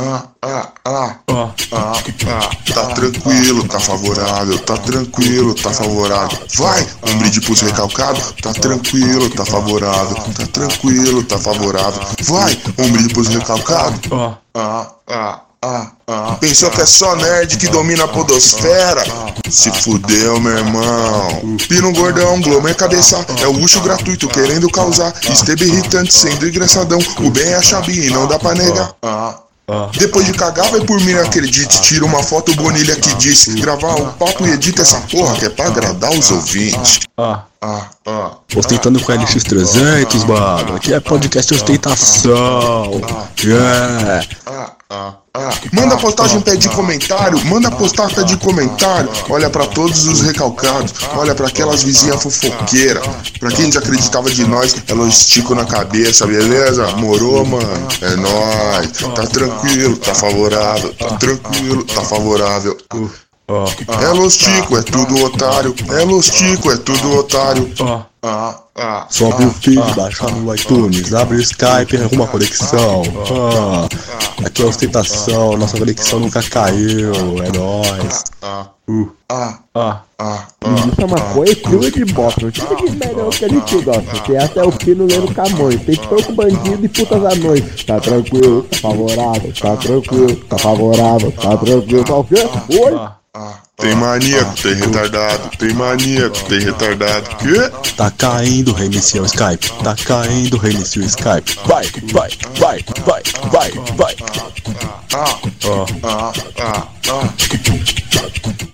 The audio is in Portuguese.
ah, ah, ah, ah, ah, tá tranquilo, tá favorável, tá tranquilo, tá favorável. Vai, um brinde pros recalcados, tá tranquilo, tá favorável, tá tranquilo, tá favorável. Vai, um brinde pros recalcados. Ah, ah, ah, ah. Pensou que é só nerd que domina a podosfera? Se fudeu, meu irmão. Pino gordão, Glomer cabeça, é o luxo gratuito querendo causar. Esteve irritante, sendo engraçadão. O bem é a chave e não dá pra negar. Ah. Depois de cagar, vai por mim, acredite. Tira uma foto bonilha que diz: gravar o papo e edita essa porra que é pra agradar os ouvintes. Ah, ah. Ostentando com LX300, mano. Aqui é podcast ostentação. Yeah. Manda postagem, pede comentário, manda postar, pede comentário. Olha pra todos os recalcados, olha pra aquelas vizinhas fofoqueiras. Pra quem desacreditava de nós, ela estico na cabeça, beleza? Morou, mano? É nóis. Tá tranquilo, tá favorável, tá tranquilo, tá favorável. É Lostico, é tudo otário. É Lostico, é tudo otário. Sobe o feed, baixa no iTunes, abre o Skype, arruma a conexão. Ah, aqui é ostentação, nossa conexão nunca caiu, é nóis. Uh. Isso é uma coisa crua de bosta. O tipo de melhor que a gente gosta. Tem até o Pino lendo Camões. Tem pouco bandido e putas anões. Tá tranquilo, tá favorável, tá tranquilo, tá favorável, tá tranquilo, tá o quê? Oi? Tem maníaco, tem retardado, tem maníaco, tem retardado. Quê? Tá caindo, reinicia o Skype. Tá caindo, reinicia o Skype. Vai, vai, vai, vai, vai, vai. Ah, ah, ah, ah.